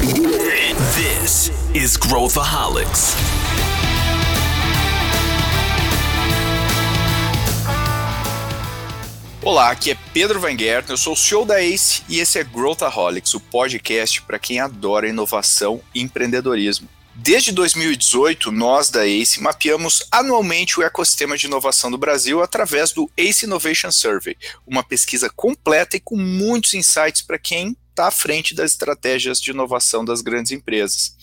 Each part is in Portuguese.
This is Growthaholics. Olá, aqui é Pedro Van Gerten, eu sou o CEO da ACE e esse é Growthaholics, o podcast para quem adora inovação e empreendedorismo. Desde 2018, nós da ACE mapeamos anualmente o ecossistema de inovação do Brasil através do ACE Innovation Survey, uma pesquisa completa e com muitos insights para quem está à frente das estratégias de inovação das grandes empresas.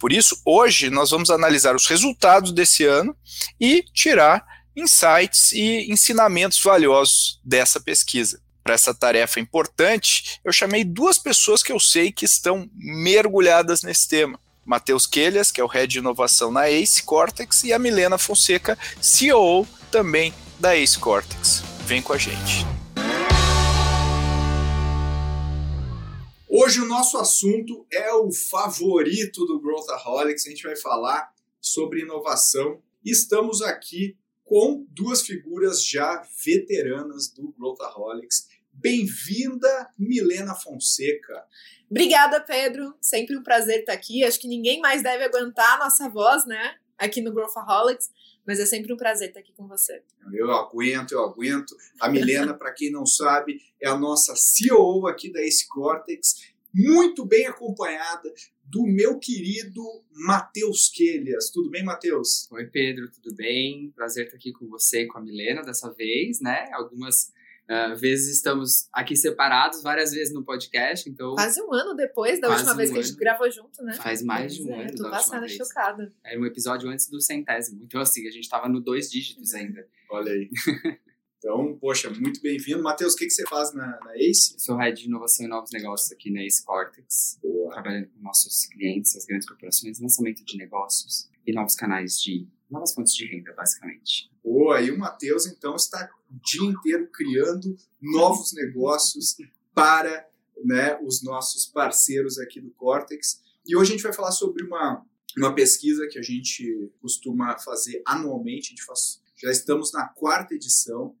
Por isso, hoje nós vamos analisar os resultados desse ano e tirar insights e ensinamentos valiosos dessa pesquisa. Para essa tarefa importante, eu chamei duas pessoas que eu sei que estão mergulhadas nesse tema. Matheus Quelhas, que é o Head de Inovação na Ace Cortex, e a Milena Fonseca, CEO também da Ace Cortex. Vem com a gente. Hoje o nosso assunto é o favorito do Growthaholics. A gente vai falar sobre inovação. Estamos aqui com duas figuras já veteranas do Growthaholics. Bem-vinda, Milena Fonseca. Obrigada, Pedro. Sempre um prazer estar aqui. Acho que ninguém mais deve aguentar a nossa voz, né? Aqui no Growthaholics. Mas é sempre um prazer estar aqui com você. Eu aguento, eu aguento. A Milena, para quem não sabe, é a nossa CEO aqui da Ace Cortex, muito bem acompanhada do meu querido Matheus Quelhas. Tudo bem, Matheus? Oi, Pedro, tudo bem? Prazer estar aqui com você e com a Milena dessa vez, né? Algumas Uh, vezes estamos aqui separados, várias vezes no podcast, então... Quase um ano depois da última um vez que a gente gravou junto, né? Faz mais de um é, ano Tô passada chocada. Era um episódio antes do centésimo, então assim, a gente tava no dois dígitos ainda. Olha aí. Então, poxa, muito bem-vindo. Matheus, o que, que você faz na, na ACE? Eu sou Head de Inovação e Novos Negócios aqui na ACE Cortex, Boa. trabalhando com nossos clientes, as grandes corporações, lançamento de negócios e novos canais de novas fontes de renda, basicamente. Boa, e o Matheus, então, está o dia inteiro criando novos negócios para né, os nossos parceiros aqui do Cortex. E hoje a gente vai falar sobre uma, uma pesquisa que a gente costuma fazer anualmente, a gente faz, já estamos na quarta edição,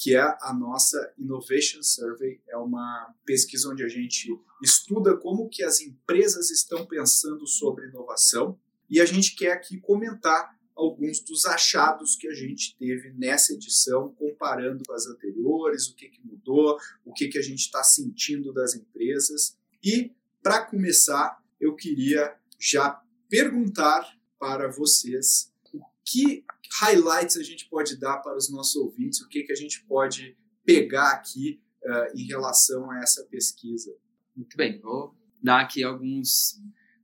que é a nossa Innovation Survey. É uma pesquisa onde a gente estuda como que as empresas estão pensando sobre inovação e a gente quer aqui comentar alguns dos achados que a gente teve nessa edição, comparando com as anteriores, o que, que mudou, o que, que a gente está sentindo das empresas. E, para começar, eu queria já perguntar para vocês o que highlights a gente pode dar para os nossos ouvintes, o que, que a gente pode pegar aqui uh, em relação a essa pesquisa. Muito bem, vou dar aqui alguns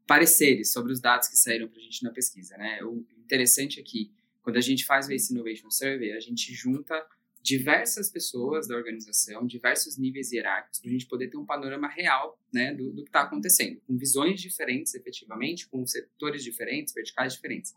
pareceres sobre os dados que saíram para a gente na pesquisa. Né? O interessante é que, quando a gente faz o Ace Innovation Survey, a gente junta diversas pessoas da organização, diversos níveis hierárquicos, para a gente poder ter um panorama real né, do, do que está acontecendo, com visões diferentes, efetivamente, com setores diferentes, verticais diferentes.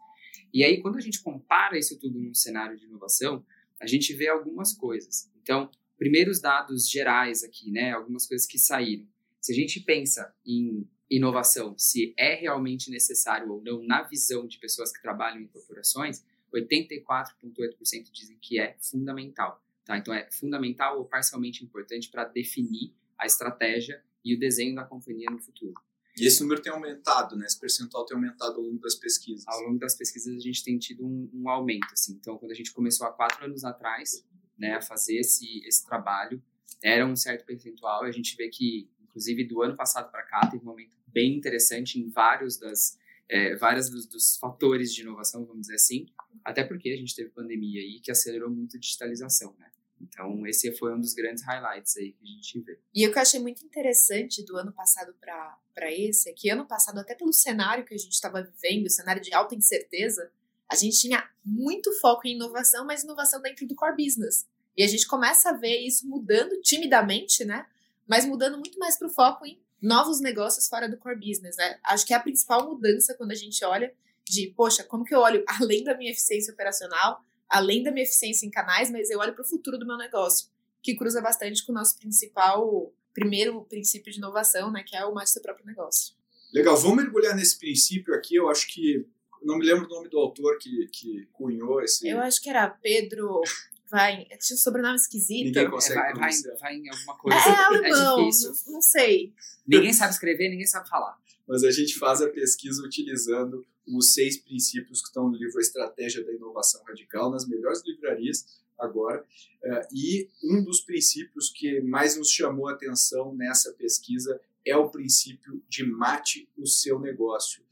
E aí, quando a gente compara isso tudo num cenário de inovação, a gente vê algumas coisas. Então, primeiros dados gerais aqui, né, algumas coisas que saíram. Se a gente pensa em inovação, se é realmente necessário ou não na visão de pessoas que trabalham em corporações, 84,8% dizem que é fundamental. Tá? Então, é fundamental ou parcialmente importante para definir a estratégia e o desenho da companhia no futuro. E esse número tem aumentado, né? Esse percentual tem aumentado ao longo das pesquisas. Ao longo das pesquisas a gente tem tido um, um aumento, assim. Então, quando a gente começou há quatro anos atrás, né, a fazer esse, esse trabalho, era um certo percentual. A gente vê que, inclusive, do ano passado para cá, teve um aumento bem interessante em vários das é, vários dos, dos, fatores de inovação, vamos dizer assim. Até porque a gente teve pandemia aí que acelerou muito a digitalização, né? Então, esse foi um dos grandes highlights aí que a gente vê. E o que eu achei muito interessante do ano passado para esse é que ano passado, até pelo cenário que a gente estava vivendo, cenário de alta incerteza, a gente tinha muito foco em inovação, mas inovação dentro do core business. E a gente começa a ver isso mudando timidamente, né? Mas mudando muito mais para o foco em novos negócios fora do core business, né? Acho que é a principal mudança quando a gente olha de, poxa, como que eu olho além da minha eficiência operacional, além da minha eficiência em canais, mas eu olho para o futuro do meu negócio, que cruza bastante com o nosso principal, primeiro princípio de inovação, né, que é o mais seu próprio negócio. Legal, vamos mergulhar nesse princípio aqui. Eu acho que não me lembro o nome do autor que, que cunhou esse. Eu acho que era Pedro. Vai, tinha um sobrenome esquisito. Ninguém consegue é, vai, vai, vai, em alguma coisa. É, alemão, é difícil. Não, não sei. Ninguém sabe escrever, ninguém sabe falar. mas a gente faz a pesquisa utilizando os seis princípios que estão no livro A Estratégia da Inovação Radical, nas melhores livrarias agora. Uh, e um dos princípios que mais nos chamou a atenção nessa pesquisa é o princípio de mate o seu negócio.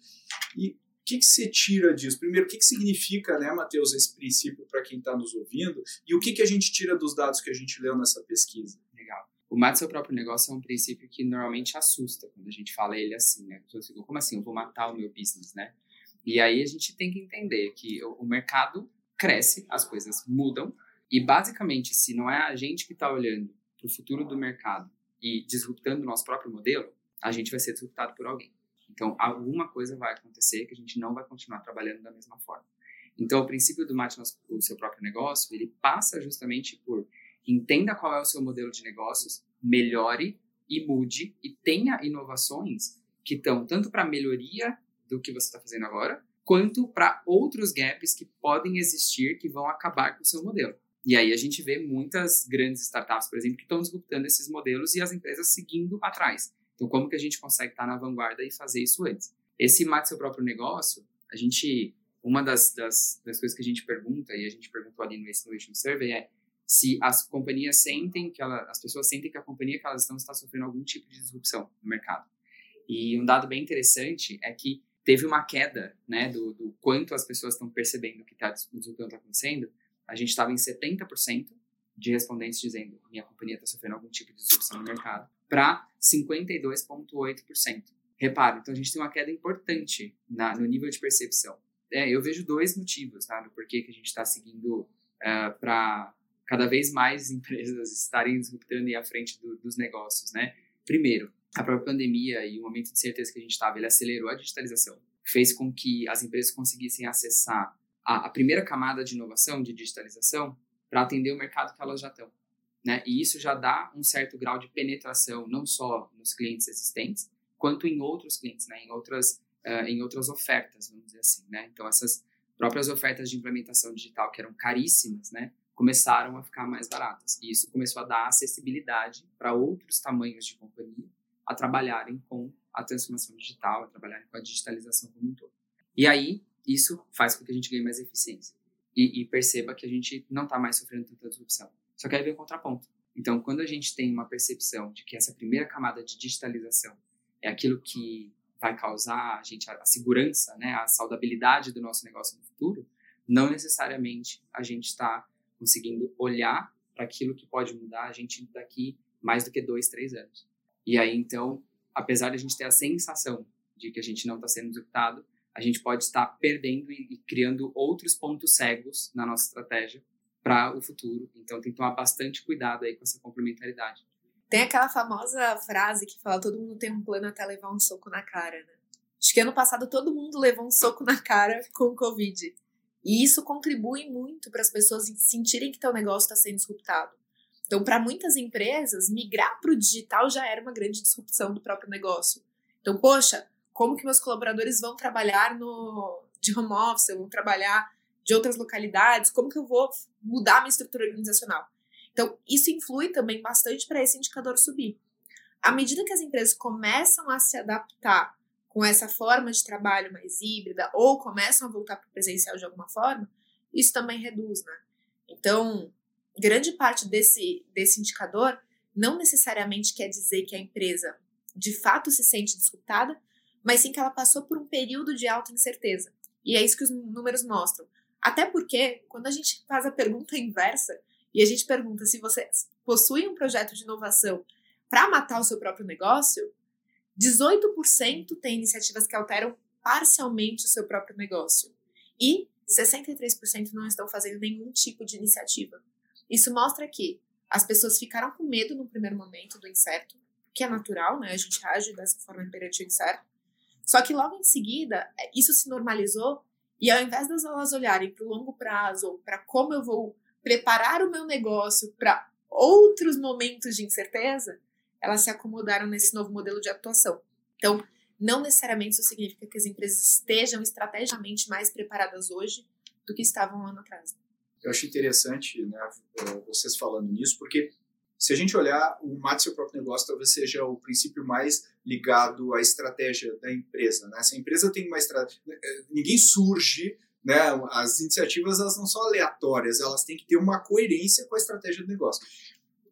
E o que, que você tira disso? Primeiro, o que, que significa, né, Matheus, esse princípio para quem está nos ouvindo? E o que, que a gente tira dos dados que a gente leu nessa pesquisa? Legal. O mate seu próprio negócio é um princípio que normalmente assusta quando a gente fala ele assim, né? Como assim? Eu vou matar o meu business, né? E aí a gente tem que entender que o mercado cresce, as coisas mudam, e basicamente, se não é a gente que está olhando para o futuro do mercado e disruptando o nosso próprio modelo, a gente vai ser disruptado por alguém. Então, alguma coisa vai acontecer que a gente não vai continuar trabalhando da mesma forma. Então, o princípio do mate o seu próprio negócio, ele passa justamente por entenda qual é o seu modelo de negócios, melhore e mude e tenha inovações que estão tanto para melhoria do que você está fazendo agora, quanto para outros gaps que podem existir que vão acabar com o seu modelo. E aí a gente vê muitas grandes startups, por exemplo, que estão disruptando esses modelos e as empresas seguindo atrás. Então, como que a gente consegue estar na vanguarda e fazer isso antes? Esse mate seu próprio negócio, a gente, uma das, das, das coisas que a gente pergunta, e a gente perguntou ali no Innovation Survey, é se as companhias sentem que ela, as pessoas sentem que a companhia que elas estão está sofrendo algum tipo de disrupção no mercado. E um dado bem interessante é que teve uma queda, né, do, do quanto as pessoas estão percebendo que tá, o disrupção está acontecendo, a gente estava em 70% de respondentes dizendo minha companhia está sofrendo algum tipo de disrupção no mercado, para 52,8%. Repare, então a gente tem uma queda importante na, no nível de percepção. É, eu vejo dois motivos tá, porquê que a gente está seguindo uh, é, para cada vez mais empresas estarem disruptando e à frente do, dos negócios. Né? Primeiro, a própria pandemia e o momento de certeza que a gente estava, ele acelerou a digitalização, fez com que as empresas conseguissem acessar a, a primeira camada de inovação, de digitalização, para atender o mercado que elas já estão. Né? E isso já dá um certo grau de penetração, não só nos clientes existentes, quanto em outros clientes, né? em, outras, uh, em outras ofertas, vamos dizer assim. Né? Então, essas próprias ofertas de implementação digital, que eram caríssimas, né? começaram a ficar mais baratas. E isso começou a dar acessibilidade para outros tamanhos de companhia a trabalharem com a transformação digital, a trabalharem com a digitalização como um todo. E aí, isso faz com que a gente ganhe mais eficiência e, e perceba que a gente não está mais sofrendo tanta disrupção. Só que aí vem o contraponto. Então, quando a gente tem uma percepção de que essa primeira camada de digitalização é aquilo que vai causar a gente a, segurança, né, a saudabilidade do nosso negócio no futuro, não necessariamente a gente está conseguindo olhar para aquilo que pode mudar a gente daqui mais do que dois, três anos. E aí, então, apesar de a gente ter a sensação de que a gente não está sendo executado, a gente pode estar perdendo e, criando outros pontos cegos na nossa estratégia para o futuro. Então, tem que tomar bastante cuidado aí com essa complementaridade. Tem aquela famosa frase que fala: todo mundo tem um plano até levar um soco na cara, né? Acho que ano passado todo mundo levou um soco na cara com o Covid. E isso contribui muito para as pessoas sentirem que teu negócio está sendo disruptado. Então, para muitas empresas, migrar para o digital já era uma grande disrupção do próprio negócio. Então, poxa, como que meus colaboradores vão trabalhar no de home office, vão trabalhar de outras localidades, como que eu vou mudar minha estrutura organizacional. Então, isso influi também bastante para esse indicador subir. À medida que as empresas começam a se adaptar com essa forma de trabalho mais híbrida ou começam a voltar para o presencial de alguma forma, isso também reduz, né? Então, grande parte desse, desse indicador não necessariamente quer dizer que a empresa de fato se sente disputada, mas sim que ela passou por um período de alta incerteza. E é isso que os números mostram. Até porque, quando a gente faz a pergunta inversa e a gente pergunta se você possui um projeto de inovação para matar o seu próprio negócio, 18% tem iniciativas que alteram parcialmente o seu próprio negócio. E 63% não estão fazendo nenhum tipo de iniciativa. Isso mostra que as pessoas ficaram com medo no primeiro momento do incerto, que é natural, né? A gente age dessa forma perante o incerto. Só que logo em seguida, é, isso se normalizou e ao invés das elas olharem para o longo prazo ou para como eu vou preparar o meu negócio para outros momentos de incerteza, elas se acomodaram nesse novo modelo de atuação. Então, não necessariamente isso significa que as empresas estejam estrategicamente mais preparadas hoje do que estavam um ano atrás. Eu acho interessante né, vocês falando nisso, porque Se a gente olhar, o mate seu próprio negócio talvez seja o princípio mais ligado à estratégia da empresa. Né? Se a empresa tem uma estratégia. Eh, ninguém surge, né? as iniciativas elas não são aleatórias, elas têm que ter uma coerência com a estratégia do negócio.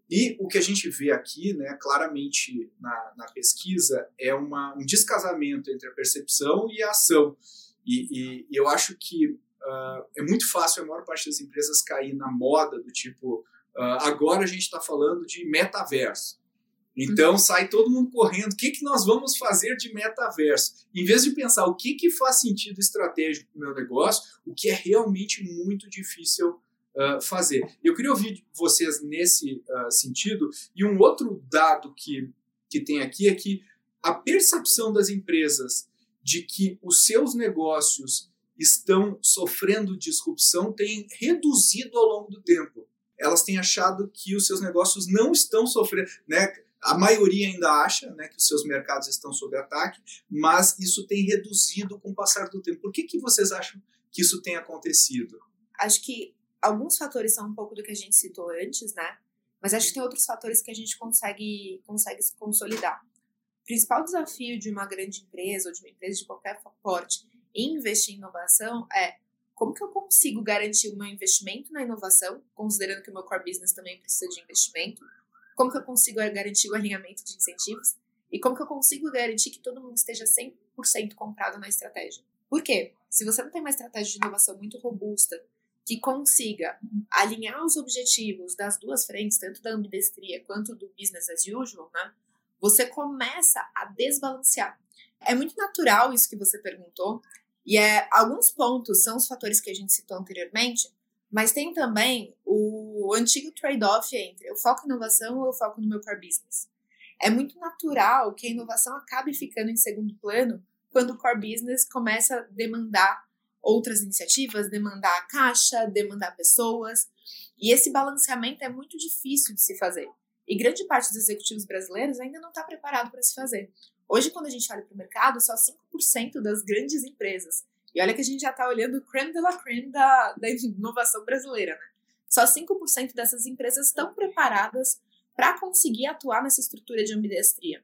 E o que a gente vê aqui, né, claramente na, na pesquisa, é uma, um descasamento entre a percepção e a ação. E, e eu acho que uh, é muito fácil a maior parte das empresas cair na moda do tipo Uh, agora a gente está falando de metaverso. Então uhum. sai todo mundo correndo. O que, que nós vamos fazer de metaverso? Em vez de pensar o que, que faz sentido estratégico para o meu negócio, o que é realmente muito difícil uh, fazer. Eu queria ouvir vocês nesse uh, sentido. E um outro dado que, que tem aqui é que a percepção das empresas de que os seus negócios estão sofrendo disrupção tem reduzido ao longo do tempo elas têm achado que os seus negócios não estão sofrendo, né? A maioria ainda acha né, que os seus mercados estão sob ataque, mas isso tem reduzido com o passar do tempo. Por que, que vocês acham que isso tem acontecido? Acho que alguns fatores são um pouco do que a gente citou antes, né? Mas acho que tem outros fatores que a gente consegue, consegue se consolidar. O principal desafio de uma grande empresa ou de uma empresa de qualquer porte investir em inovação é como que eu consigo garantir o meu investimento na inovação, considerando que o meu core business também precisa de investimento? Como que eu consigo garantir o alinhamento de incentivos? E como que eu consigo garantir que todo mundo esteja 100% comprado na estratégia? Por quê? Se você não tem uma estratégia de inovação muito robusta, que consiga alinhar os objetivos das duas frentes, tanto da ambidestria quanto do business as usual, né? Você começa a desbalancear. É muito natural isso que você perguntou, e é, alguns pontos são os fatores que a gente citou anteriormente, mas tem também o antigo trade-off entre eu foco em inovação ou eu foco no meu core business. É muito natural que a inovação acabe ficando em segundo plano quando o core business começa a demandar outras iniciativas, demandar caixa, demandar pessoas. E esse balanceamento é muito difícil de se fazer. E grande parte dos executivos brasileiros ainda não está preparado para se fazer. Hoje, quando a gente olha para o mercado, só 5% das grandes empresas. E olha que a gente já está olhando o creme de la creme da, da inovação brasileira, né? Só 5% dessas empresas estão preparadas para conseguir atuar nessa estrutura de ambidestria.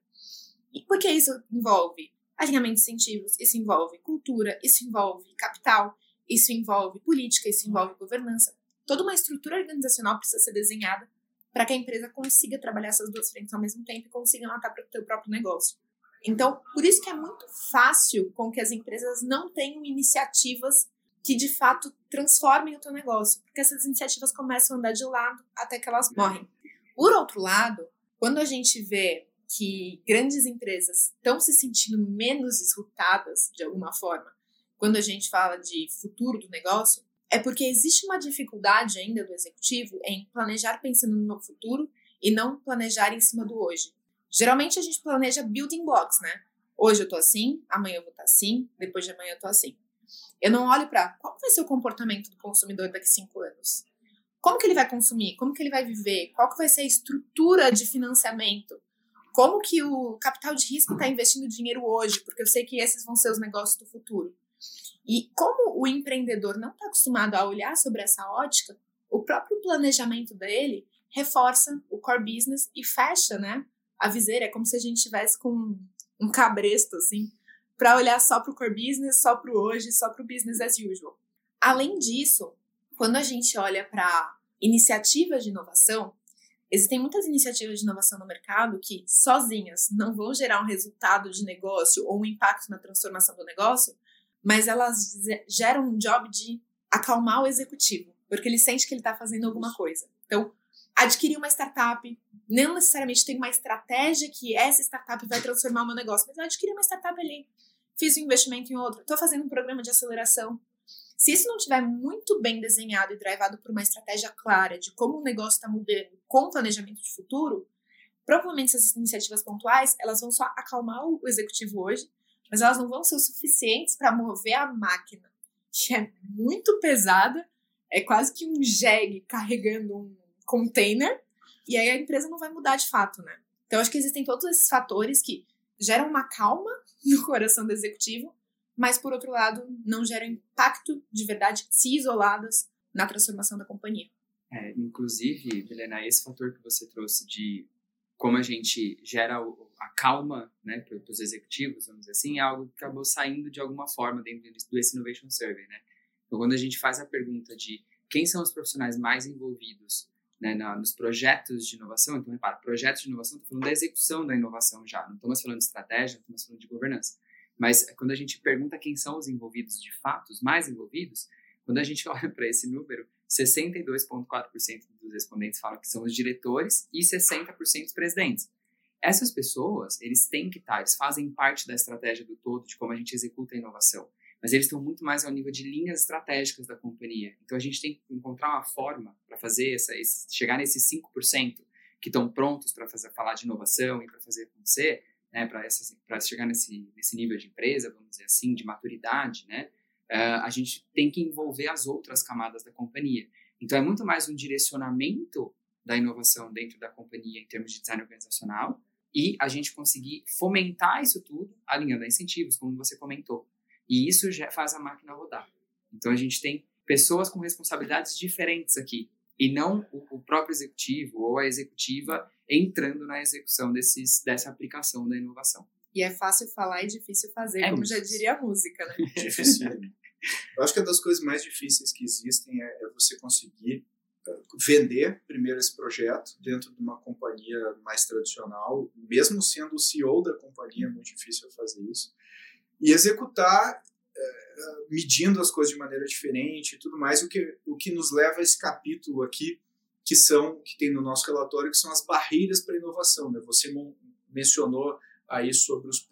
E por que isso envolve alinhamento de incentivos, isso envolve cultura, isso envolve capital, isso envolve política, isso envolve governança. Toda uma estrutura organizacional precisa ser desenhada para que a empresa consiga trabalhar essas duas frentes ao mesmo tempo e consiga matar para o seu próprio negócio. Então, por isso que é muito fácil com que as empresas não tenham iniciativas que de fato transformem o teu negócio, porque essas iniciativas começam a andar de lado até que elas morrem. Por outro lado, quando a gente vê que grandes empresas estão se sentindo menos disruptadas de alguma forma, quando a gente fala de futuro do negócio, é porque existe uma dificuldade ainda do executivo em planejar pensando no futuro e não planejar em cima do hoje. Geralmente a gente planeja building blocks, né? Hoje eu tô assim, amanhã eu vou estar tá assim, depois de amanhã eu tô assim. Eu não olho para qual vai ser o comportamento do consumidor daqui cinco anos. Como que ele vai consumir? Como que ele vai viver? Qual que vai ser a estrutura de financiamento? Como que o capital de risco está investindo dinheiro hoje? Porque eu sei que esses vão ser os negócios do futuro. E como o empreendedor não está acostumado a olhar sobre essa ótica, o próprio planejamento dele reforça o core business e fecha, né, a viseira, é como se a gente tivesse com um cabresto, assim, para olhar só para o core business, só para o hoje, só para o business as usual. Além disso, quando a gente olha para iniciativas de inovação, existem muitas iniciativas de inovação no mercado que sozinhas não vão gerar um resultado de negócio ou um impacto na transformação do negócio, mas elas geram um job de acalmar o executivo, porque ele sente que ele está fazendo alguma coisa. Então, adquirir uma startup, não necessariamente tem uma estratégia que essa startup vai transformar o meu negócio, mas eu adquiri uma startup ali, fiz um investimento em outra, estou fazendo um programa de aceleração. Se isso não estiver muito bem desenhado e drivado por uma estratégia clara de como o negócio está mudando com planejamento de futuro, provavelmente essas iniciativas pontuais elas vão só acalmar o executivo hoje, mas elas não vão ser o suficientes para mover a máquina, que é muito pesada, é quase que um jegue carregando um container, e aí a empresa não vai mudar de fato, né? Então, acho que existem todos esses fatores que geram uma calma no coração do executivo, mas, por outro lado, não geram impacto de verdade se isoladas na transformação da companhia. É, inclusive, Helena, esse fator que você trouxe de como a gente gera a calma né, para os executivos, vamos dizer assim, é algo que acabou saindo de alguma forma dentro do esse Innovation Survey. Né? Então, quando a gente faz a pergunta de quem são os profissionais mais envolvidos né, na, nos projetos de inovação, então, repara, projetos de inovação, estou falando da execução da inovação já, não estamos falando de estratégia, não estamos falando de governança. Mas quando a gente pergunta quem são os envolvidos de fato, os mais envolvidos, quando a gente olha para esse número, 62,4% dos respondentes falam que são os diretores e 60% os presidentes. Essas pessoas, eles têm que estar, eles fazem parte da estratégia do todo, de como a gente executa a inovação. Mas eles estão muito mais ao nível de linhas estratégicas da companhia. Então a gente tem que encontrar uma forma para fazer essa, esse, chegar nesses 5% que estão prontos para fazer falar de inovação e para fazer acontecer, né, para chegar nesse, nesse nível de empresa, vamos dizer assim, de maturidade, né? uh, a gente tem que envolver as outras camadas da companhia. Então, é muito mais um direcionamento da inovação dentro da companhia em termos de design organizacional e a gente conseguir fomentar isso tudo alinhando a incentivos, como você comentou. E isso já faz a máquina rodar. Então, a gente tem pessoas com responsabilidades diferentes aqui e não o, próprio executivo ou a executiva entrando na execução desses, dessa aplicação da inovação. E é fácil falar e difícil fazer, é como já diria a música, né? Difícil. Eu acho que uma das coisas mais difíceis que existem é, é você conseguir eh, vender primeiro esse projeto dentro de uma companhia mais tradicional, mesmo sendo o CEO da companhia, é muito difícil fazer isso, e executar eh, medindo as coisas de maneira diferente e tudo mais, o que, o que nos leva a esse capítulo aqui, que são, que tem no nosso relatório, que são as barreiras para a inovação. Né? Você mencionou aí sobre os,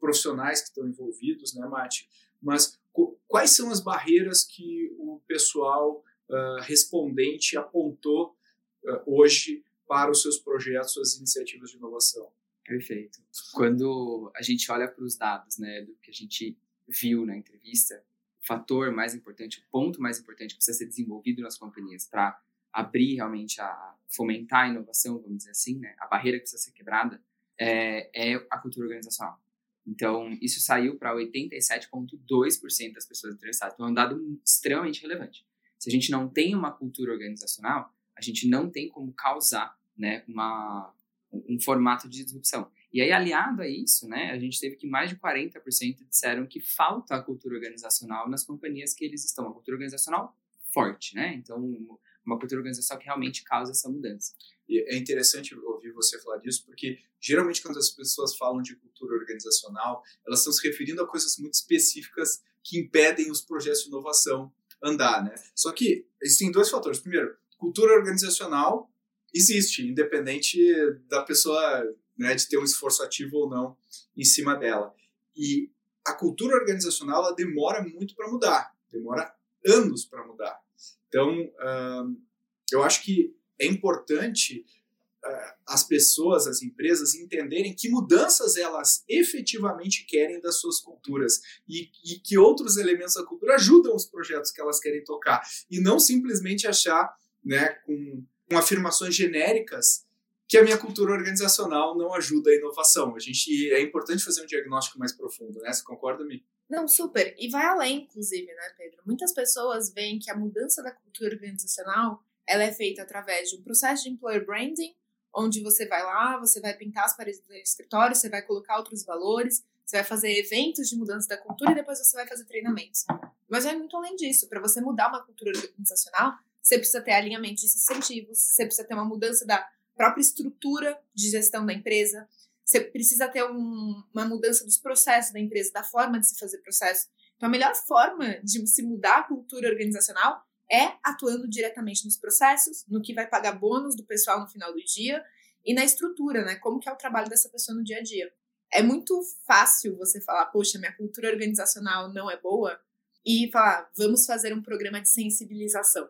profissionais que estão envolvidos, né, Mate? Mas quais são as barreiras que o pessoal uh, respondente apontou uh, hoje para os seus projetos, suas iniciativas de inovação? Perfeito. Quando a gente olha para os dados, né, do que a gente viu na entrevista, o fator mais importante, o ponto mais importante que precisa ser desenvolvido nas companhias para abrir realmente a fomentar a inovação, vamos dizer assim, né, a barreira que precisa ser quebrada é, é a cultura organizacional. Então, isso saiu para 87,2% das pessoas interessadas. Então, é um dado extremamente relevante. Se a gente não tem uma cultura organizacional, a gente não tem como causar né, uma, um formato de disrupção. E aí, aliado a isso, né, a gente teve que mais de 40% disseram que falta a cultura organizacional nas companhias que eles estão. A cultura organizacional forte, né? Então, uma cultura organizacional que realmente causa essa mudança. E é interessante ouvir você falar disso, porque geralmente quando as pessoas falam de cultura organizacional, elas estão se referindo a coisas muito específicas que impedem os projetos de inovação andar, né? Só que existem dois fatores. Primeiro, cultura organizacional existe, independente da pessoa né, de ter um esforço ativo ou não em cima dela. E a cultura organizacional ela demora muito para mudar, demora anos para mudar. Então, eu acho que é importante uh, as pessoas, as empresas entenderem que mudanças elas efetivamente querem das suas culturas e, e que outros elementos da cultura ajudam os projetos que elas querem tocar e não simplesmente achar, né, com, com afirmações genéricas que a minha cultura organizacional não ajuda a inovação. A gente é importante fazer um diagnóstico mais profundo, né? Você concorda, Mi? Não, super. E vai além, inclusive, né, Pedro? Muitas pessoas veem que a mudança da cultura organizacional ela é feita através de um processo de employer branding, onde você vai lá, você vai pintar as paredes do escritório, você vai colocar outros valores, você vai fazer eventos de mudança da cultura e depois você vai fazer treinamentos. Mas vai muito além disso. Para você mudar uma cultura organizacional, você precisa ter alinhamento de incentivos, você precisa ter uma mudança da própria estrutura de gestão da empresa, você precisa ter um, uma mudança dos processos da empresa, da forma de se fazer processo. Então, a melhor forma de se mudar a cultura organizacional é atuando diretamente nos processos, no que vai pagar bônus do pessoal no final do dia e na estrutura, né? Como que é o trabalho dessa pessoa no dia a dia. É muito fácil você falar, poxa, minha cultura organizacional não é boa, e falar, vamos fazer um programa de sensibilização.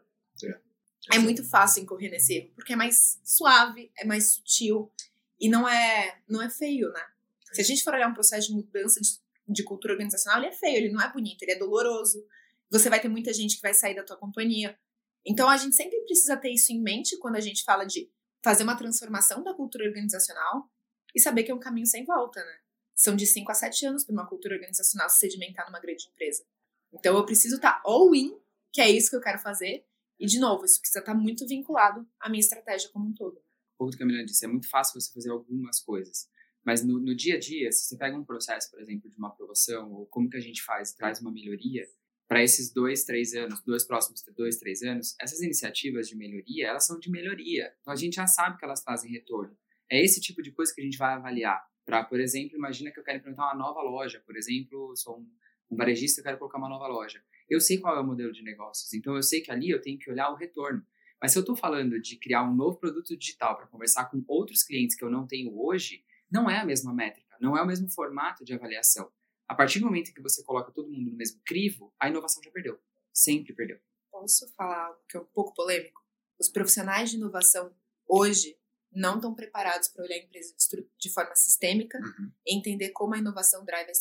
É, muito fácil incorrer nesse erro, porque é mais suave, é mais sutil e não é, não é feio, né? Se a gente for olhar um processo de mudança de, de cultura organizacional, ele é feio, ele não é bonito, ele é doloroso, você vai ter muita gente que vai sair da tua companhia. Então a gente sempre precisa ter isso em mente quando a gente fala de fazer uma transformação da cultura organizacional e saber que é um caminho sem volta, né? São de 5 a 7 anos para uma cultura organizacional se sedimentar numa grande empresa. Então eu preciso estar tá all in, que é isso que eu quero fazer, E, de novo, isso precisa estar muito vinculado à minha estratégia como um todo. O pouco que a Camila disse, é muito fácil você fazer algumas coisas. Mas no, no dia a dia, se você pega um processo, por exemplo, de uma aprovação, ou como que a gente faz, traz uma melhoria, para esses dois, três anos, dois próximos dois, três anos, essas iniciativas de melhoria, elas são de melhoria. Então a gente já sabe que elas trazem retorno. É esse tipo de coisa que a gente vai avaliar. Para, por exemplo, imagina que eu quero implementar uma nova loja, por exemplo, eu sou um, um varejista e quero colocar uma nova loja. Eu sei qual é o modelo de negócios, então eu sei que ali eu tenho que olhar o retorno. Mas se eu estou falando de criar um novo produto digital para conversar com outros clientes que eu não tenho hoje, não é a mesma métrica, não é o mesmo formato de avaliação. A partir do momento em que você coloca todo mundo no mesmo crivo, a inovação já perdeu. Sempre perdeu. Posso falar algo que é um pouco polêmico? Os profissionais de inovação hoje não estão preparados para olhar a empresa de forma sistêmica uhum. e entender como a inovação drive a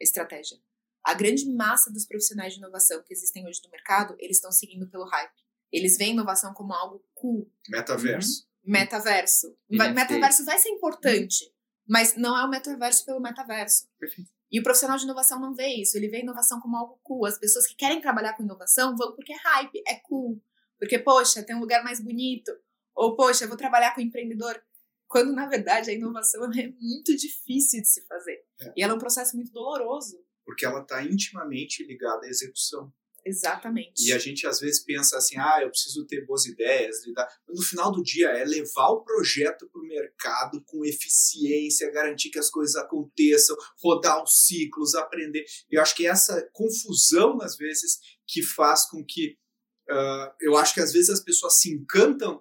estratégia. A grande massa dos profissionais de inovação que existem hoje no mercado, eles estão seguindo pelo hype. Eles veem inovação como algo cool. Metaverso. Uhum. Metaverso. Vai, metaverso vai ser importante, mas não é o metaverso pelo metaverso. Perfeito. E o profissional de inovação não vê isso. Ele vê inovação como algo cool. As pessoas que querem trabalhar com inovação vão porque é hype, é cool. Porque, poxa, tem um lugar mais bonito. Ou, poxa, vou trabalhar com empreendedor. Quando, na verdade, a inovação é muito difícil de se fazer. É. E ela é um processo muito doloroso. Porque ela está intimamente ligada à execução. Exatamente. E a gente às vezes pensa assim, ah, eu preciso ter boas ideias, lidar. no final do dia é levar o projeto para o mercado com eficiência, garantir que as coisas aconteçam, rodar os ciclos, aprender. Eu acho que essa confusão às vezes que faz com que uh, eu acho que às vezes as pessoas se encantam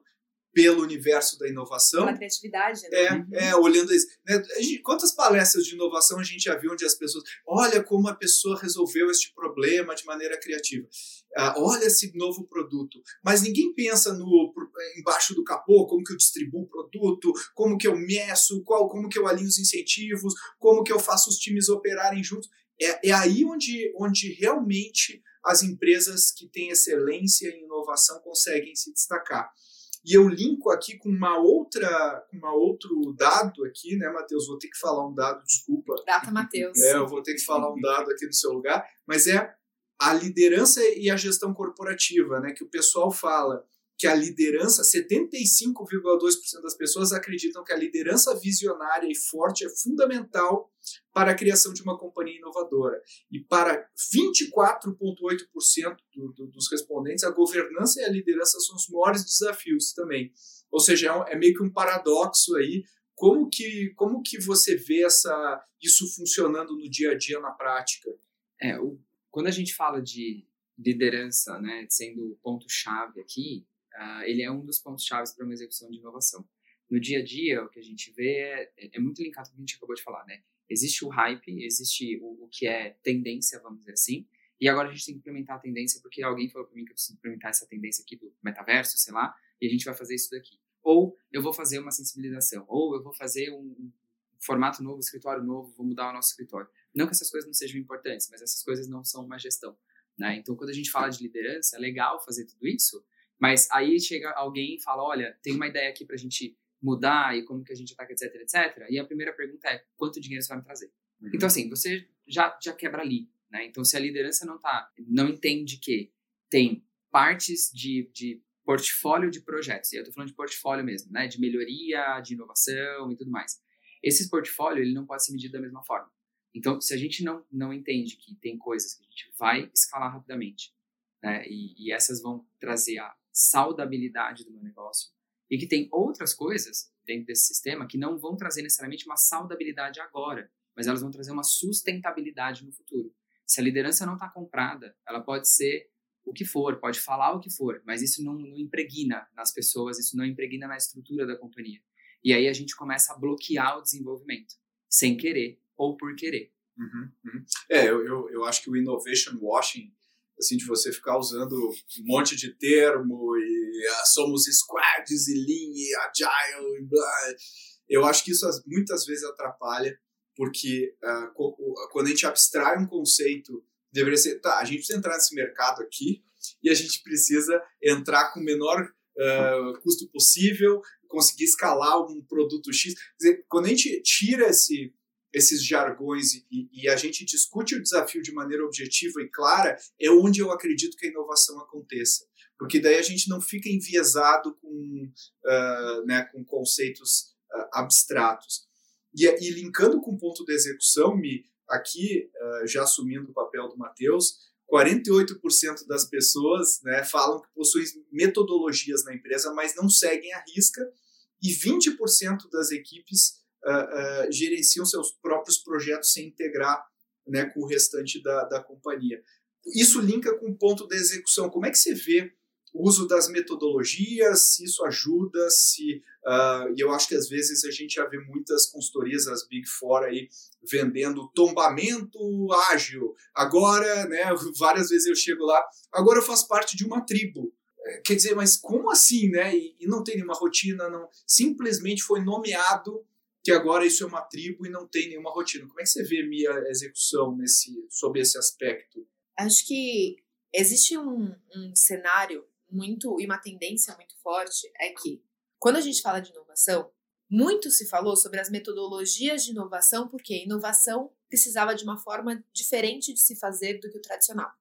pelo universo da inovação. Pela criatividade, né? É, uhum. é olhando isso. Né? Gente, quantas palestras de inovação a gente já viu onde as pessoas. Olha como a pessoa resolveu este problema de maneira criativa. Ah, olha esse novo produto. Mas ninguém pensa no embaixo do capô, como que eu distribuo o produto, como que eu meço, qual, como que eu alinho os incentivos, como que eu faço os times operarem juntos. É, é aí onde, onde realmente as empresas que têm excelência em inovação conseguem se destacar. E eu linko aqui com uma outra, com uma outro dado aqui, né, Matheus? Vou ter que falar um dado, desculpa. Data, Matheus. É, eu vou ter que falar um dado aqui no seu lugar, mas é a liderança e a gestão corporativa, né? Que o pessoal fala que a liderança, 75,2% das pessoas acreditam que a liderança visionária e forte é fundamental para a criação de uma companhia inovadora. E para 24,8% do, do, dos respondentes, a governança e a liderança são os maiores desafios também. Ou seja, é, é meio que um paradoxo aí. Como que, como que você vê essa, isso funcionando no dia a dia, na prática? É, o, quando a gente fala de liderança, né, sendo o ponto-chave aqui, uh, ele é um dos pontos-chave para uma execução de inovação. No dia a dia, o que a gente vê é, é muito linkado com o que a gente acabou de falar, né? Existe o hype, existe o, o, que é tendência, vamos dizer assim, e agora a gente tem que implementar a tendência porque alguém falou para mim que eu preciso implementar essa tendência aqui do metaverso, sei lá, e a gente vai fazer isso daqui. Ou eu vou fazer uma sensibilização, ou eu vou fazer um formato novo, escritório novo, vou mudar o nosso escritório. Não que essas coisas não sejam importantes, mas essas coisas não são uma gestão. Né? Então, quando a gente fala de liderança, é legal fazer tudo isso, mas aí chega alguém e fala, olha, tem uma ideia aqui para a gente mudar e como que a gente ataca, etc, etc. E a primeira pergunta é, quanto dinheiro você vai me trazer? Uhum. Então, assim, você já, já quebra ali, né? Então, se a liderança não tá, não entende que tem partes de, de portfólio de projetos, e eu tô falando de portfólio mesmo, né? De melhoria, de inovação e tudo mais. Esse portfólio, ele não pode ser medido da mesma forma. Então, se a gente não, não entende que tem coisas que a gente vai escalar rapidamente, né? E, e essas vão trazer a saudabilidade do meu negócio, e que tem outras coisas dentro desse sistema que não vão trazer necessariamente uma saudabilidade agora, mas elas vão trazer uma sustentabilidade no futuro. Se a liderança não está comprada, ela pode ser o que for, pode falar o que for, mas isso não, não impregna nas pessoas, isso não impregna na estrutura da companhia. E aí a gente começa a bloquear o desenvolvimento, sem querer ou por querer. Uhum, uhum. É, eu, eu, eu acho que o innovation washing assim, de você ficar usando um monte de termo e ah, somos squads e lean e agile e blá. Eu acho que isso muitas vezes atrapalha, porque uh, quando a gente abstrai um conceito, deveria ser, tá, a gente precisa entrar nesse mercado aqui e a gente precisa entrar com o menor uh, custo possível, conseguir escalar um produto X. Quer dizer, quando a gente tira esse esses jargões e, e, a gente discute o desafio de maneira objetiva e clara, é onde eu acredito que a inovação aconteça. Porque daí a gente não fica enviesado com, uh, né, com conceitos uh, abstratos. E, e, linkando com o ponto da execução, me aqui, uh, já assumindo o papel do Matheus, 48% das pessoas né, falam que possuem metodologias na empresa, mas não seguem a risca, e 20% das equipes uh, gerenciam seus próprios projetos sem integrar né, com o restante da, da companhia. Isso linka com o ponto da execução. Como é que você vê o uso das metodologias, se isso ajuda, se uh, e eu acho que às vezes a gente já vê muitas consultorias, as Big Four aí vendendo tombamento ágil. Agora, né, várias vezes eu chego lá, agora eu faço parte de uma tribo. É, quer dizer, mas como assim, né? E, e não tem nenhuma rotina, não simplesmente foi nomeado que agora isso é uma tribo e não tem nenhuma rotina. Como é que você vê minha execução nesse, sobre esse aspecto? Acho que existe um, um cenário muito e uma tendência muito forte é que quando a gente fala de inovação, muito se falou sobre as metodologias de inovação, porque inovação precisava de uma forma diferente de se fazer do que o tradicional.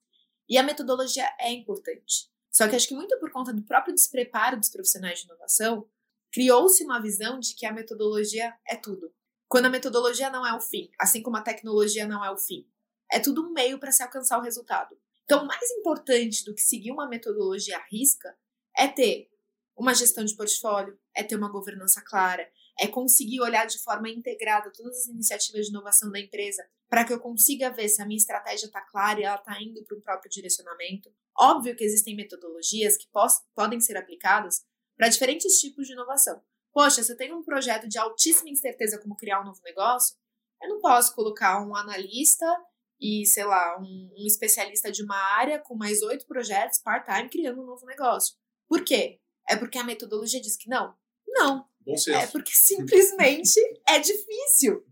E a metodologia é importante. Só que acho que muito por conta do próprio despreparo dos profissionais de inovação, criou-se uma visão de que a metodologia é tudo. Quando a metodologia não é o fim, assim como a tecnologia não é o fim. É tudo um meio para se alcançar o resultado. Então, mais importante do que seguir uma metodologia à risca é ter uma gestão de portfólio, é ter uma governança clara, é conseguir olhar de forma integrada todas as iniciativas de inovação da empresa para que eu consiga ver se a minha estratégia está clara e ela está indo para um próprio direcionamento. Óbvio que existem metodologias que podem ser aplicadas para diferentes tipos de inovação. Poxa, você tem um projeto de altíssima incerteza como criar um novo negócio, eu não posso colocar um analista e, sei lá, um, um especialista de uma área com mais oito projetos part-time criando um novo negócio. Por quê? É porque a metodologia diz que não? Não. É porque simplesmente é difícil.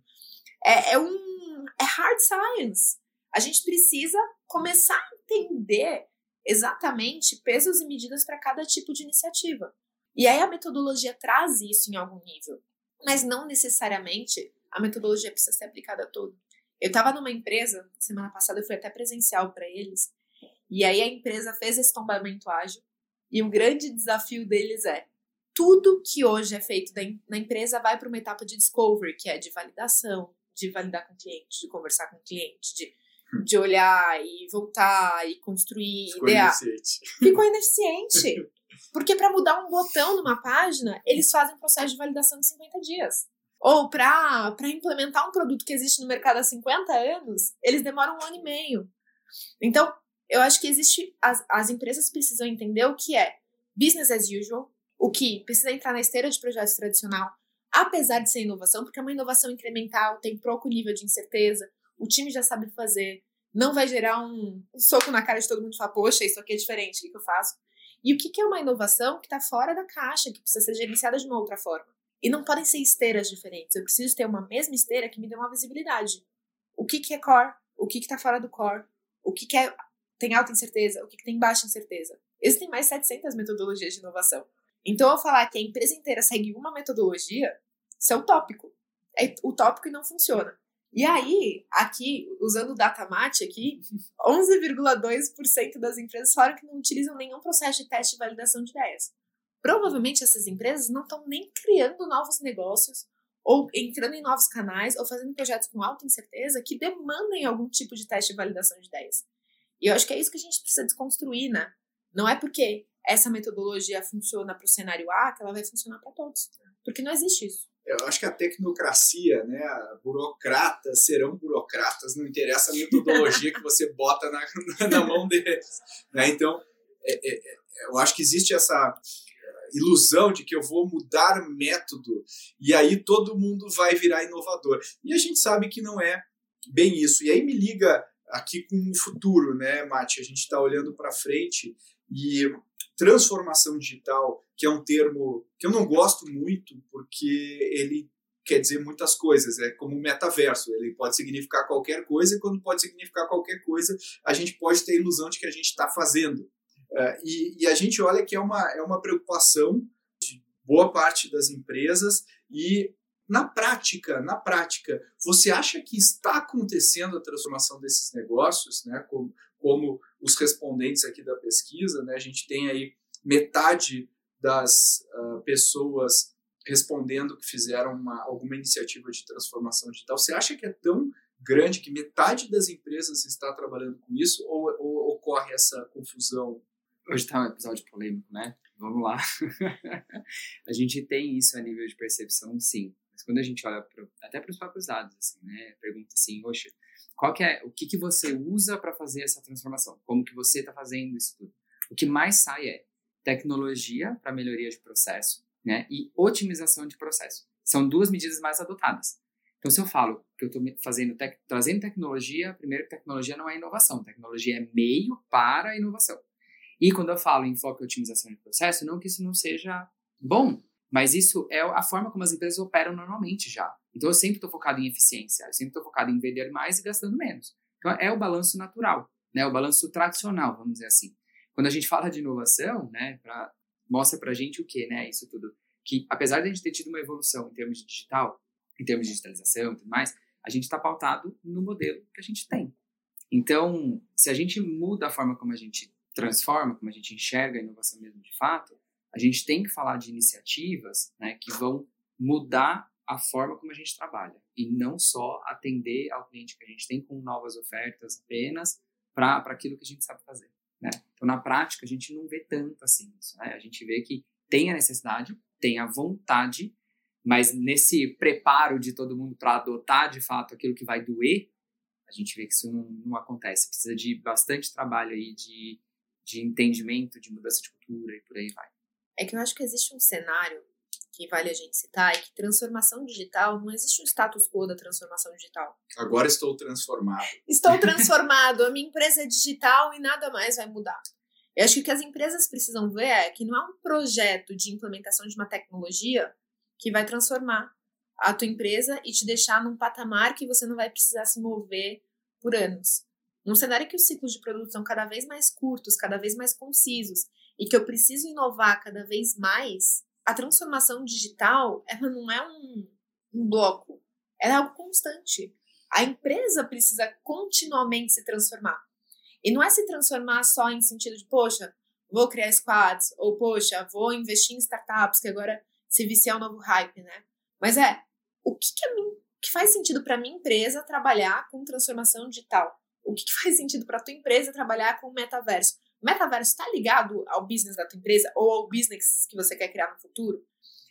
É, é um é hard science. A gente precisa começar a entender exatamente pesos e medidas para cada tipo de iniciativa. E aí a metodologia traz isso em algum nível, mas não necessariamente a metodologia precisa ser aplicada a todo. Eu estava numa empresa, semana passada eu fui até presencial para eles, e aí a empresa fez esse tombamento ágil, e o grande desafio deles é tudo que hoje é feito na empresa vai para uma etapa de discovery, que é de validação, de validar com o cliente, de conversar com o cliente, de, hum. de olhar e voltar e construir, Ficou idear. Ineficiente. Ficou ineficiente. Porque para mudar um botão numa página, eles fazem um processo de validação de 50 dias. Ou para implementar um produto que existe no mercado há 50 anos, eles demoram um ano e meio. Então, eu acho que existe. As, as empresas precisam entender o que é business as usual, o que precisa entrar na esteira de projetos tradicional, apesar de ser inovação, porque é uma inovação incremental, tem pouco nível de incerteza, o time já sabe fazer, não vai gerar um, um soco na cara de todo mundo e falar, poxa, isso aqui é diferente, o que, que eu faço? E o que, que é uma inovação que está fora da caixa, que precisa ser gerenciada de uma outra forma? E não podem ser esteiras diferentes. Eu preciso ter uma mesma esteira que me dê uma visibilidade. O que, que é core? O que está fora do core? O que, que é, tem alta incerteza? O que, que tem baixa incerteza? Existem mais 700 metodologias de inovação. Então, eu falar que a empresa inteira segue uma metodologia, isso é utópico. É utópico e não funciona. E aí, aqui, usando o Datamate aqui, 11,2% das empresas falaram que não utilizam nenhum processo de teste e validação de ideias. Provavelmente essas empresas não estão nem criando novos negócios, ou entrando em novos canais, ou fazendo projetos com alta incerteza que demandem algum tipo de teste e validação de ideias. E eu acho que é isso que a gente precisa desconstruir, né? Não é porque essa metodologia funciona para o cenário A que ela vai funcionar para todos. Porque não existe isso eu acho que a tecnocracia, né, burocratas serão burocratas, não interessa a metodologia que você bota na, na mão deles. Né? Então, é, é, é, eu acho que existe essa ilusão de que eu vou mudar método e aí todo mundo vai virar inovador. E a gente sabe que não é bem isso. E aí me liga aqui com o futuro, né, Mati? A gente está olhando para frente e transformação digital, que é um termo que eu não gosto muito, porque ele quer dizer muitas coisas, é como metaverso, ele pode significar qualquer coisa, e quando pode significar qualquer coisa, a gente pode ter a ilusão de que a gente está fazendo. Uh, e, e, a gente olha que é uma, é uma preocupação de boa parte das empresas, e Na prática, na prática, você acha que está acontecendo a transformação desses negócios, né? Como, como os respondentes aqui da pesquisa, né? A gente tem aí metade das uh, pessoas respondendo que fizeram uma, alguma iniciativa de transformação digital. Você acha que é tão grande que metade das empresas está trabalhando com isso ou, ou ocorre essa confusão? Hoje está um episódio polêmico, né? Vamos lá. a gente tem isso a nível de percepção, sim. Mas quando a gente olha pro, até para os próprios dados, assim, né? Pergunta assim, oxe, qual que é, o que, que você usa para fazer essa transformação? Como que você está fazendo isso tudo? O que mais sai é tecnologia para melhoria de processo, né? E otimização de processo. São duas medidas mais adotadas. Então, se eu falo que eu estou fazendo tec trazendo tecnologia, primeiro tecnologia não é inovação, tecnologia é meio para a inovação. E quando eu falo em foco e otimização de processo, não que isso não seja bom, mas isso é a forma como as empresas operam normalmente já. Então, eu sempre estou focado em eficiência, eu sempre estou focado em vender mais e gastando menos. Então, é o balanço natural, né? o balanço tradicional, vamos dizer assim. Quando a gente fala de inovação, né, pra, mostra para gente o que, né, isso tudo. Que apesar de a gente ter tido uma evolução em termos de digital, em termos de digitalização e tudo mais, a gente está pautado no modelo que a gente tem. Então, se a gente muda a forma como a gente transforma, como a gente enxerga a inovação mesmo de fato, a gente tem que falar de iniciativas né, que vão mudar a forma como a gente trabalha e não só atender ao cliente que a gente tem com novas ofertas apenas para aquilo que a gente sabe fazer. Né? Então, na prática, a gente não vê tanto assim isso. Né? A gente vê que tem a necessidade, tem a vontade, mas nesse preparo de todo mundo para adotar de fato aquilo que vai doer, a gente vê que isso não, não acontece. Precisa de bastante trabalho aí de, de entendimento, de mudança de cultura e por aí vai. É que eu acho que existe um cenário que vale a gente citar, é que transformação digital, não existe um status quo da transformação digital. Agora estou transformado. Estou transformado, a minha empresa é digital e nada mais vai mudar. Eu acho que o que as empresas precisam ver é que não é um projeto de implementação de uma tecnologia que vai transformar a tua empresa e te deixar num patamar que você não vai precisar se mover por anos. Num cenário que os ciclos de produto são cada vez mais curtos, cada vez mais concisos, e que eu preciso inovar cada vez mais, a transformação digital, ela não é um, um bloco, ela é algo constante. A empresa precisa continuamente se transformar. E não é se transformar só em sentido de, poxa, vou criar squads, ou poxa, vou investir em startups, que agora se viciar é um novo hype, né? Mas é, o que, que, é, que faz sentido para minha empresa trabalhar com transformação digital? O que, que faz sentido para tua empresa trabalhar com metaverso? Metaverso está ligado ao business da tua empresa ou ao business que você quer criar no futuro?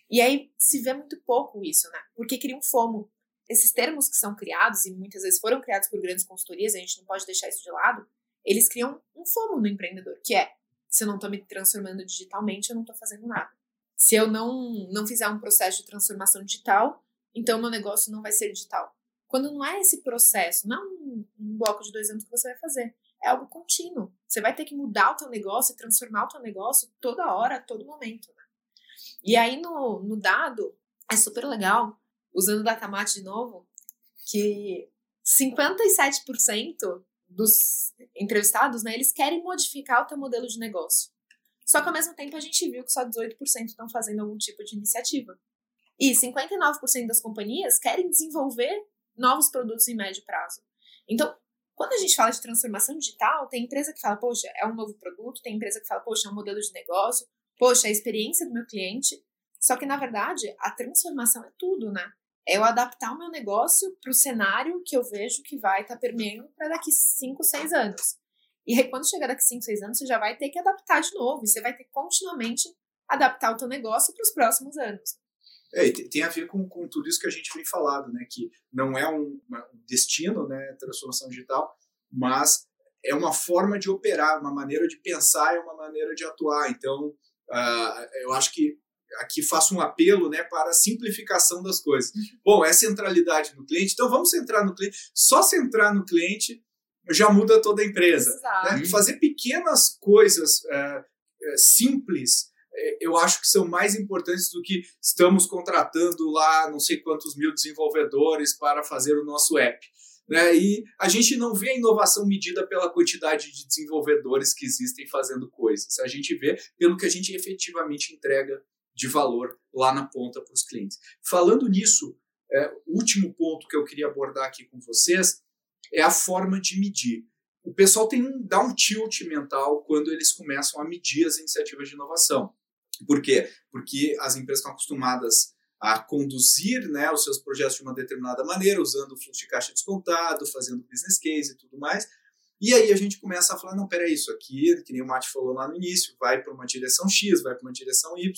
E aí se vê muito pouco isso, né? Porque cria um FOMO. Esses termos que são criados, e muitas vezes foram criados por grandes consultorias, a gente não pode deixar isso de lado, eles criam um FOMO no empreendedor, que é, se eu não estou me transformando digitalmente, eu não estou fazendo nada. Se eu não, não fizer um processo de transformação digital, então meu negócio não vai ser digital. Quando não é esse processo, não é um, um bloco de dois anos que você vai fazer é algo contínuo. Você vai ter que mudar o teu negócio transformar o teu negócio toda hora, todo momento. Né? E aí no, no dado, é super legal, usando o Datamate de novo, que 57% dos entrevistados, né, eles querem modificar o teu modelo de negócio. Só que ao mesmo tempo a gente viu que só 18% estão fazendo algum tipo de iniciativa. E 59% das companhias querem desenvolver novos produtos em médio prazo. Então, quando a gente fala de transformação digital, tem empresa que fala, poxa, é um novo produto, tem empresa que fala, poxa, é um modelo de negócio, poxa, é a experiência do meu cliente. Só que, na verdade, a transformação é tudo, né? É eu adaptar o meu negócio para o cenário que eu vejo que vai estar tá permeando para daqui 5, 6 anos. E aí, quando chegar daqui 5, 6 anos, você já vai ter que adaptar de novo. E você vai ter que continuamente adaptar o teu negócio para os próximos anos. É, tem a ver com, com tudo isso que a gente vem falado, né? Que não é um, um destino, né? Transformação digital, mas é uma forma de operar, uma maneira de pensar, é uma maneira de atuar. Então, uh, eu acho que aqui faço um apelo né, para a simplificação das coisas. Uhum. Bom, é centralidade no cliente, então vamos centrar no cliente. Só centrar no cliente já muda toda a empresa. Né? Fazer pequenas coisas uh, simples eu acho que são mais importantes do que estamos contratando lá não sei quantos mil desenvolvedores para fazer o nosso app. Né? E a gente não vê a inovação medida pela quantidade de desenvolvedores que existem fazendo coisas. A gente vê pelo que a gente efetivamente entrega de valor lá na ponta para os clientes. Falando nisso, é, o último ponto que eu queria abordar aqui com vocês é a forma de medir. O pessoal tem um, dá um tilt mental quando eles começam a medir as iniciativas de inovação. Por quê? Porque as empresas estão acostumadas a conduzir né, os seus projetos de uma determinada maneira, usando o fluxo de caixa descontado, fazendo business case e tudo mais. E aí a gente começa a falar, não, peraí, isso aqui, que nem o Mate falou lá no início, vai para uma direção X, vai para uma direção Y,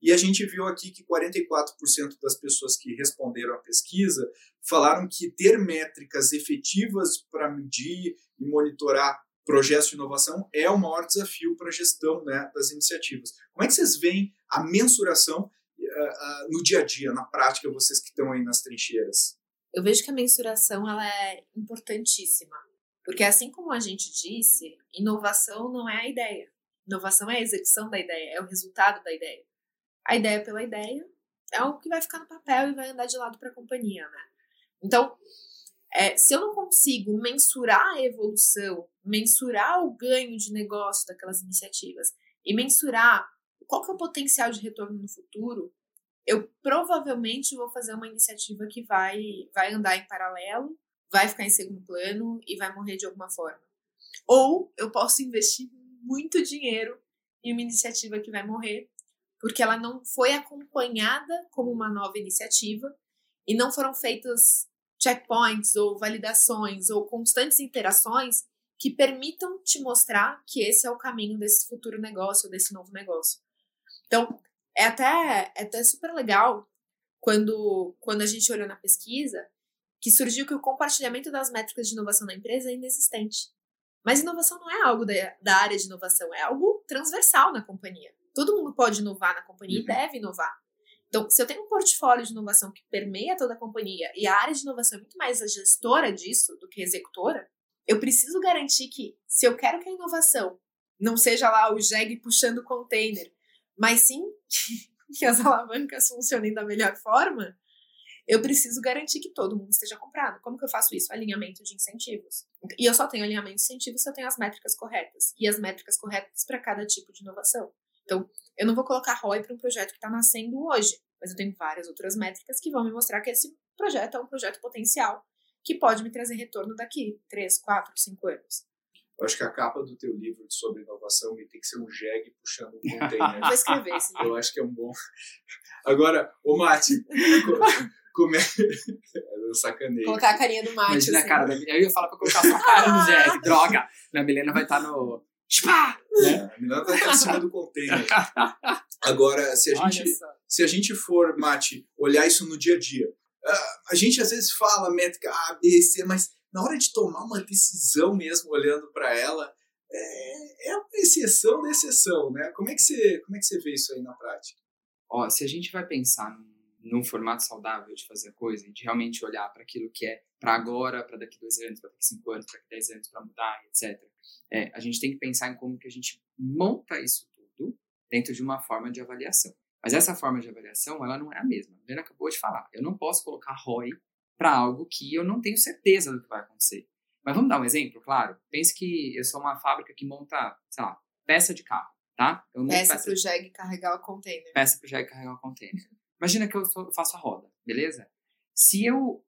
e a gente viu aqui que 44% das pessoas que responderam à pesquisa falaram que ter métricas efetivas para medir e monitorar projetos de inovação é o maior desafio para a gestão né, das iniciativas. Como é que vocês veem a mensuração uh, uh, no dia a dia, na prática, vocês que estão aí nas trincheiras? Eu vejo que a mensuração ela é importantíssima porque assim como a gente disse, inovação não é a ideia. Inovação é a execução da ideia, é o resultado da ideia. A ideia pela ideia é o que vai ficar no papel e vai andar de lado para a companhia, né? Então, é, se eu não consigo mensurar a evolução, mensurar o ganho de negócio daquelas iniciativas e mensurar qual que é o potencial de retorno no futuro, eu provavelmente vou fazer uma iniciativa que vai, vai andar em paralelo vai ficar em segundo plano e vai morrer de alguma forma. Ou eu posso investir muito dinheiro em uma iniciativa que vai morrer, porque ela não foi acompanhada como uma nova iniciativa e não foram feitas checkpoints ou validações ou constantes interações que permitam te mostrar que esse é o caminho desse futuro negócio, desse novo negócio. Então, é até, é até super legal quando, quando a gente olhou na pesquisa que surgiu que o compartilhamento das métricas de inovação na empresa é inexistente. Mas inovação não é algo da, da área de inovação, é algo transversal na companhia. Todo mundo pode inovar na companhia uhum. e deve inovar. Então, se eu tenho um portfólio de inovação que permeia toda a companhia e a área de inovação é muito mais a gestora disso do que a executora, eu preciso garantir que, se eu quero que a inovação não seja lá o jegue puxando o container, mas sim que as alavancas funcionem da melhor forma, eu preciso garantir que todo mundo esteja comprado. Como que eu faço isso? Alinhamento de incentivos. E eu só tenho alinhamento de incentivos se eu tenho as métricas corretas. E as métricas corretas para cada tipo de inovação. Então, eu não vou colocar ROI para um projeto que está nascendo hoje, mas eu tenho várias outras métricas que vão me mostrar que esse projeto é um projeto potencial que pode me trazer retorno daqui 3, 4, 5 anos. Eu acho que a capa do teu livro sobre inovação tem que ser um jegue puxando um container. Vou escrever sim. Eu acho que é um bom. Agora, o Mate, como é. Eu sacanei. Colocar a carinha do Mate. Imagina assim. a cara da Eu ia falar pra colocar sua cara no jegue. Droga! A Milena vai estar tá no. Spá! Né? A Milena vai estar tá em cima do container. Agora, se a gente, se a gente for, Mate, olhar isso no dia a dia, a gente às vezes fala métrica A, B, C, mas na hora de tomar uma decisão mesmo, olhando para ela, é, é uma exceção da exceção, né? Como é, que você, como é que você vê isso aí na prática? Ó, se a gente vai pensar num num formato saudável de fazer a coisa, de realmente olhar para aquilo que é para agora, para daqui dois anos, para daqui cinco anos, para daqui dez anos, para mudar, etc. É, a gente tem que pensar em como que a gente monta isso tudo dentro de uma forma de avaliação. Mas essa forma de avaliação, ela não é a mesma. A Helena acabou de falar. Eu não posso colocar ROI para algo que eu não tenho certeza do que vai acontecer. Mas vamos dar um exemplo, claro. Pense que eu sou uma fábrica que monta, sei lá, peça de carro, tá? Eu peça, peça para o JEG carregar o container. Peça para o JEG carregar o container. Imagina que eu faço a roda, beleza? Se eu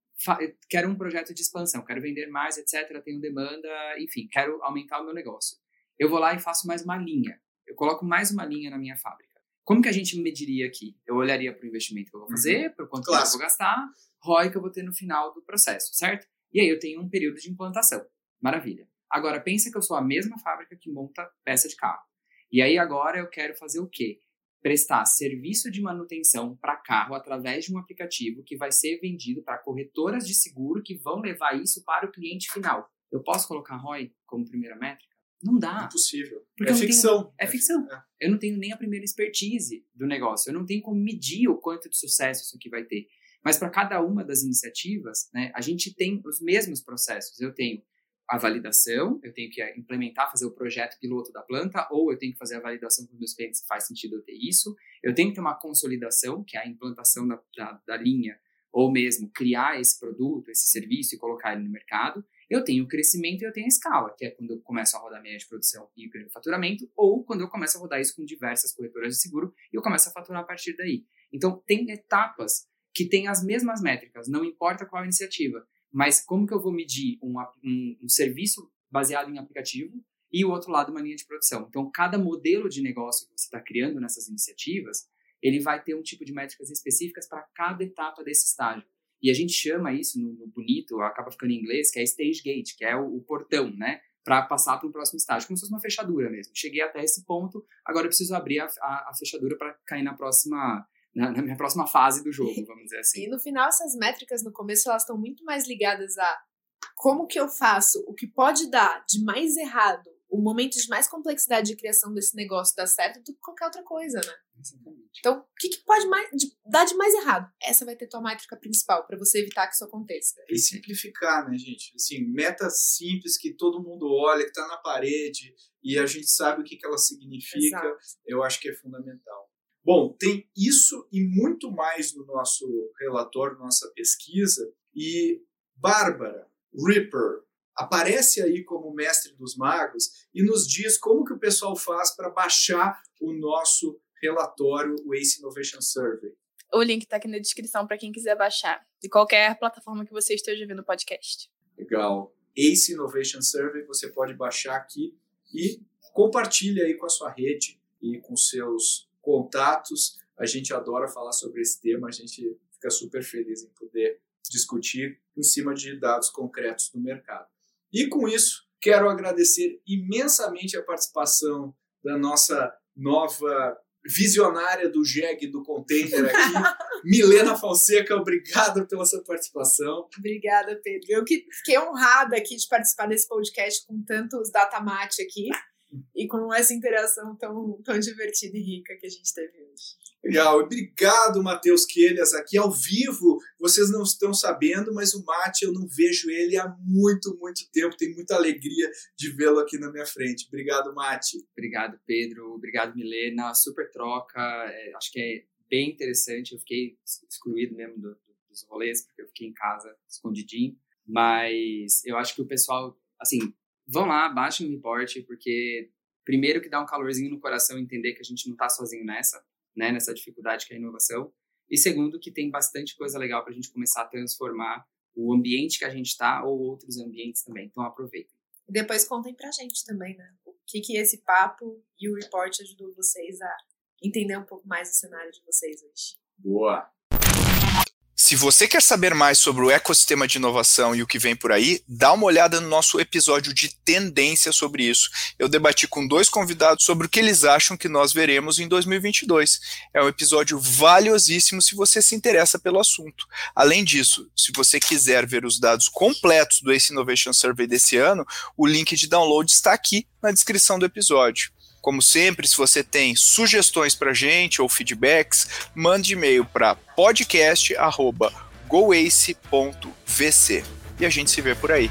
quero um projeto de expansão, quero vender mais, etc., tenho demanda, enfim, quero aumentar o meu negócio. Eu vou lá e faço mais uma linha. Eu coloco mais uma linha na minha fábrica. Como que a gente mediria aqui? Eu olharia para o investimento que eu vou fazer, uhum. para o quanto eu vou gastar, ROI que eu vou ter no final do processo, certo? E aí eu tenho um período de implantação. Maravilha. Agora, pensa que eu sou a mesma fábrica que monta peça de carro. E aí agora eu quero fazer o quê? Prestar serviço de manutenção para carro através de um aplicativo que vai ser vendido para corretoras de seguro que vão levar isso para o cliente final. Eu posso colocar ROI como primeira métrica? Não dá. Impossível. Porque é ficção. Tenho, é, ficção. É. Eu não tenho nem a primeira expertise do negócio. Eu não tenho como medir o quanto de sucesso isso aqui vai ter. Mas para cada uma das iniciativas, né, a gente tem os mesmos processos. Eu tenho a validação, eu tenho que implementar, fazer o projeto piloto da planta, ou eu tenho que fazer a validação com meus clientes se faz sentido eu ter isso. Eu tenho que ter uma consolidação, que é a implantação da, da, da linha, ou mesmo criar esse produto, esse serviço e colocar ele no mercado. Eu tenho o crescimento e eu tenho a escala, que é quando eu começo a rodar média de produção e o faturamento, ou quando eu começo a rodar isso com diversas corretoras de seguro e eu começo a faturar a partir daí. Então, tem etapas que tem as mesmas métricas, não importa qual iniciativa. Mas como que eu vou medir um, um, um serviço baseado em aplicativo e o outro lado uma linha de produção? Então, cada modelo de negócio que você está criando nessas iniciativas, ele vai ter um tipo de métricas específicas para cada etapa desse estágio. E a gente chama isso no, no, bonito, acaba ficando em inglês, que é stage gate, que é o, o portão, né? Para passar para o próximo estágio, como se fosse uma fechadura mesmo. Cheguei até esse ponto, agora eu preciso abrir a, a, a fechadura para cair na próxima na, na, minha próxima fase do jogo, vamos dizer assim. E no final, essas métricas no começo, elas estão muito mais ligadas a como que eu faço o que pode dar de mais errado, o momento de mais complexidade de criação desse negócio dar certo do que qualquer outra coisa, né? Exatamente. Então, o que, que pode mais, de, dar de mais errado? Essa vai ter tua métrica principal para você evitar que isso aconteça. E simplificar, né, gente? Assim, metas simples que todo mundo olha, que tá na parede e a gente sabe o que, que ela significa, Exato. eu acho que é fundamental. Bom, tem isso e muito mais no nosso relatório, nossa pesquisa. E Bárbara Ripper aparece aí como mestre dos magos e nos diz como que o pessoal faz para baixar o nosso relatório, o Ace Innovation Survey. O link está aqui na descrição para quem quiser baixar, de qualquer plataforma que você esteja vendo o podcast. Legal. Ace Innovation Survey você pode baixar aqui e compartilha aí com a sua rede e com seus contatos. A gente adora falar sobre esse tema, a gente fica super feliz em poder discutir em cima de dados concretos do mercado. E com isso, quero agradecer imensamente a participação da nossa nova visionária do JEG do container aqui, Milena Fonseca, obrigado pela sua participação. Obrigada, Pedro. Eu que fiquei honrada aqui de participar desse podcast com tantos datamate aqui e com essa interação tão, tão divertida e rica que a gente teve hoje. Legal, obrigado, Matheus Quelhas, aqui ao vivo. Vocês não estão sabendo, mas o Mate eu não vejo ele há muito, muito tempo. Tenho muita alegria de vê-lo aqui na minha frente. Obrigado, Mate. Obrigado, Pedro. Obrigado, Milena. Super troca. É, acho que é bem interessante. Eu fiquei excluído mesmo do, do, dos rolês, porque eu fiquei em casa escondidinho. Mas eu acho que o pessoal, assim, vão lá, baixem o report, porque primeiro que dá um calorzinho no coração entender que a gente não está sozinho nessa, né, nessa dificuldade que é a inovação. E segundo que tem bastante coisa legal para a gente começar a transformar o ambiente que a gente está ou outros ambientes também. Então aproveitem. E depois contem para a gente também, né? O que que esse papo e o report ajudou vocês a entender um pouco mais o cenário de vocês hoje. Boa. Se você quer saber mais sobre o ecossistema de inovação e o que vem por aí, dá uma olhada no nosso episódio de tendência sobre isso. Eu debati com dois convidados sobre o que eles acham que nós veremos em 2022. É um episódio valiosíssimo se você se interessa pelo assunto. Além disso, se você quiser ver os dados completos do Ace Innovation Survey desse ano, o link de download está aqui na descrição do episódio. Como sempre, se você tem sugestões para gente ou feedbacks, mande e-mail para podcast@goace.vc. E a gente se vê por aí.